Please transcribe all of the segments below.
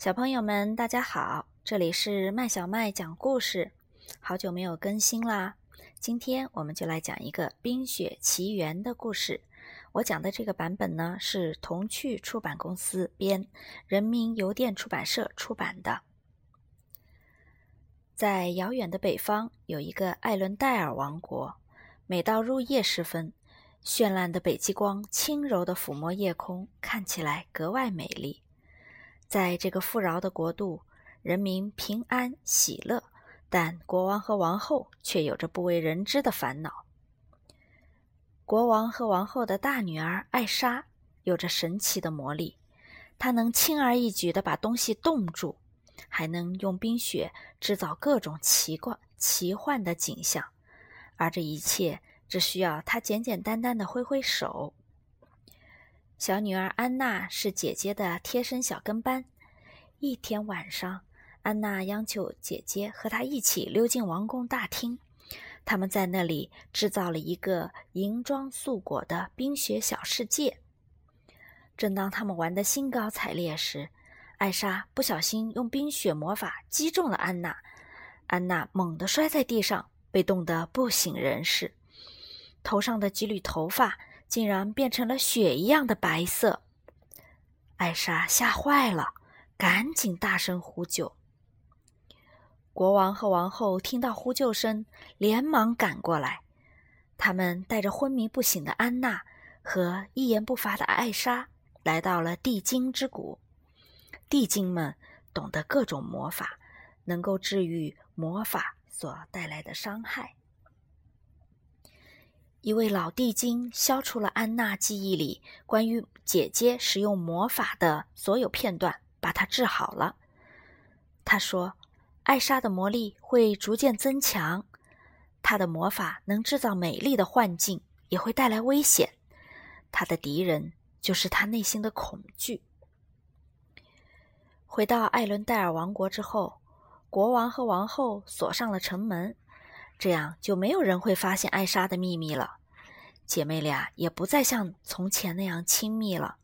小朋友们，大家好，这里是麦小麦讲故事。好久没有更新啦，今天我们就来讲一个《冰雪奇缘》的故事。我讲的这个版本呢，是童趣出版公司编，人民邮电出版社出版的。在遥远的北方，有一个艾伦戴尔王国。每到入夜时分，绚烂的北极光轻柔地抚摸夜空，看起来格外美丽。在这个富饶的国度，人民平安喜乐，但国王和王后却有着不为人知的烦恼。国王和王后的大女儿艾莎有着神奇的魔力，她能轻而易举地把东西冻住，还能用冰雪制造各种奇怪、奇幻的景象，而这一切只需要她简简单单的挥挥手。小女儿安娜是姐姐的贴身小跟班。一天晚上，安娜央求姐姐和她一起溜进王宫大厅。他们在那里制造了一个银装素裹的冰雪小世界。正当他们玩得兴高采烈时，艾莎不小心用冰雪魔法击中了安娜，安娜猛地摔在地上，被冻得不省人事，头上的几缕头发。竟然变成了雪一样的白色，艾莎吓坏了，赶紧大声呼救。国王和王后听到呼救声，连忙赶过来。他们带着昏迷不醒的安娜和一言不发的艾莎，来到了地精之谷。地精们懂得各种魔法，能够治愈魔法所带来的伤害。一位老地精消除了安娜记忆里关于姐姐使用魔法的所有片段，把她治好了。他说：“艾莎的魔力会逐渐增强，她的魔法能制造美丽的幻境，也会带来危险。她的敌人就是她内心的恐惧。”回到艾伦戴尔王国之后，国王和王后锁上了城门。这样就没有人会发现艾莎的秘密了，姐妹俩也不再像从前那样亲密了。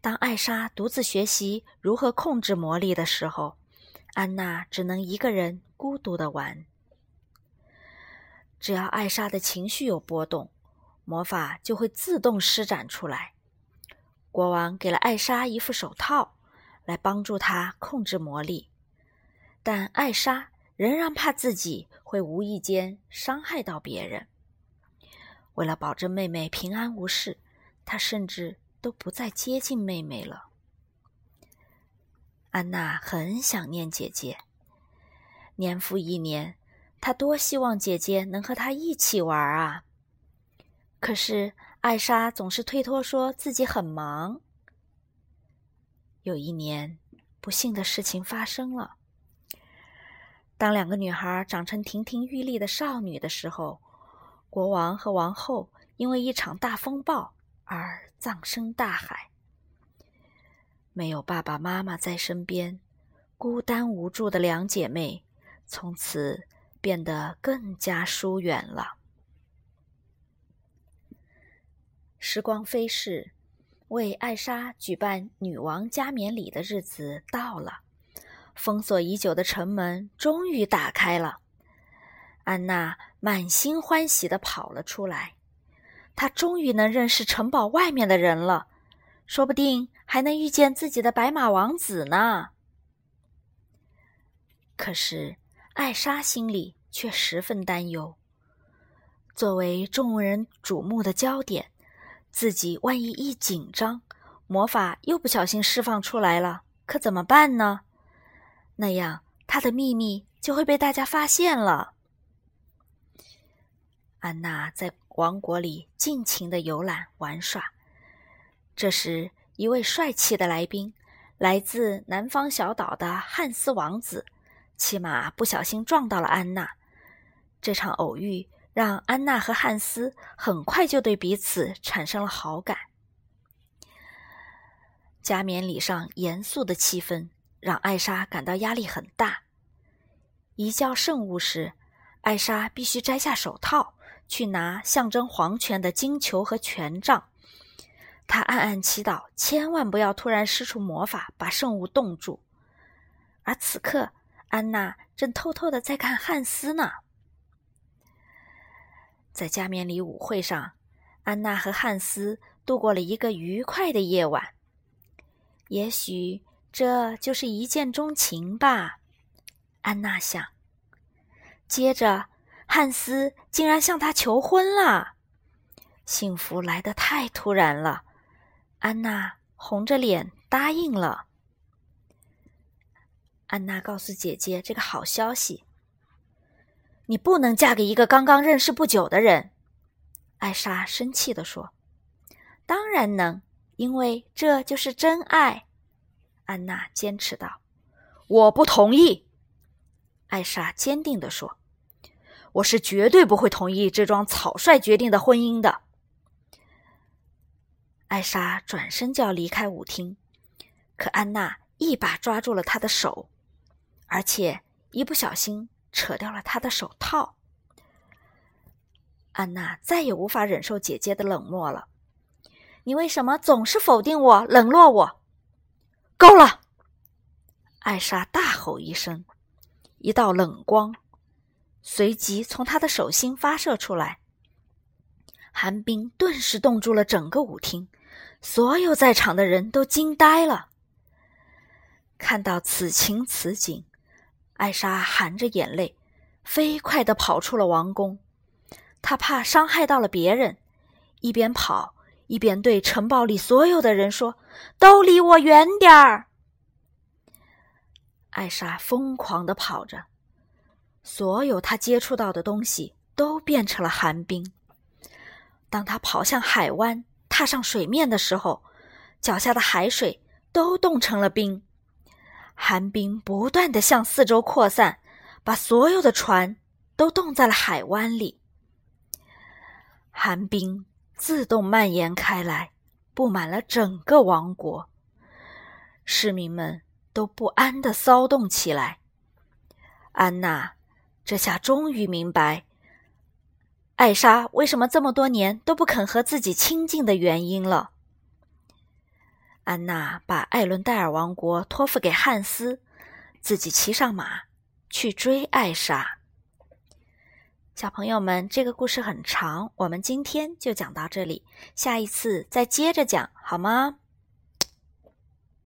当艾莎独自学习如何控制魔力的时候，安娜只能一个人孤独的玩。只要艾莎的情绪有波动，魔法就会自动施展出来。国王给了艾莎一副手套，来帮助她控制魔力，但艾莎。仍然怕自己会无意间伤害到别人。为了保证妹妹平安无事，他甚至都不再接近妹妹了。安娜很想念姐姐，年复一年，她多希望姐姐能和她一起玩啊！可是艾莎总是推脱，说自己很忙。有一年，不幸的事情发生了。当两个女孩长成亭亭玉立的少女的时候，国王和王后因为一场大风暴而葬身大海。没有爸爸妈妈在身边，孤单无助的两姐妹从此变得更加疏远了。时光飞逝，为艾莎举办女王加冕礼的日子到了。封锁已久的城门终于打开了，安娜满心欢喜地跑了出来。她终于能认识城堡外面的人了，说不定还能遇见自己的白马王子呢。可是艾莎心里却十分担忧，作为众人瞩目的焦点，自己万一一紧张，魔法又不小心释放出来了，可怎么办呢？那样，他的秘密就会被大家发现了。安娜在王国里尽情的游览玩耍。这时，一位帅气的来宾，来自南方小岛的汉斯王子，骑马不小心撞到了安娜。这场偶遇让安娜和汉斯很快就对彼此产生了好感。加冕礼上严肃的气氛。让艾莎感到压力很大。移交圣物时，艾莎必须摘下手套，去拿象征皇权的金球和权杖。她暗暗祈祷，千万不要突然施出魔法把圣物冻住。而此刻，安娜正偷偷的在看汉斯呢。在加冕礼舞会上，安娜和汉斯度过了一个愉快的夜晚。也许这就是一见钟情吧，安娜想。接着，汉斯竟然向她求婚了。幸福来得太突然了，安娜红着脸答应了。安娜告诉姐姐这个好消息：“你不能嫁给一个刚刚认识不久的人。”艾莎生气地说。“当然能，因为这就是真爱。”安娜坚持道。“我不同意。”艾莎坚定地说。“我是绝对不会同意这桩草率决定的婚姻的。”艾莎转身就要离开舞厅，可安娜一把抓住了她的手，而且一不小心扯掉了她的手套。安娜再也无法忍受姐姐的冷漠了。你为什么总是否定我、冷落我？够了！艾莎大吼一声，一道冷光随即从她的手心发射出来。寒冰顿时冻住了整个舞厅，所有在场的人都惊呆了。看到此情此景，艾莎含着眼泪，飞快地跑出了王宫。她怕伤害到了别人，一边跑一边对城堡里所有的人说：“都离我远点儿！”艾莎疯狂地跑着，所有她接触到的东西都变成了寒冰。当她跑向海湾，踏上水面的时候，脚下的海水都冻成了冰，寒冰不断的向四周扩散，把所有的船都冻在了海湾里。寒冰自动蔓延开来，布满了整个王国，市民们都不安的骚动起来。安娜这下终于明白。艾莎为什么这么多年都不肯和自己亲近的原因了？安娜把艾伦戴尔王国托付给汉斯，自己骑上马去追艾莎。小朋友们，这个故事很长，我们今天就讲到这里，下一次再接着讲，好吗？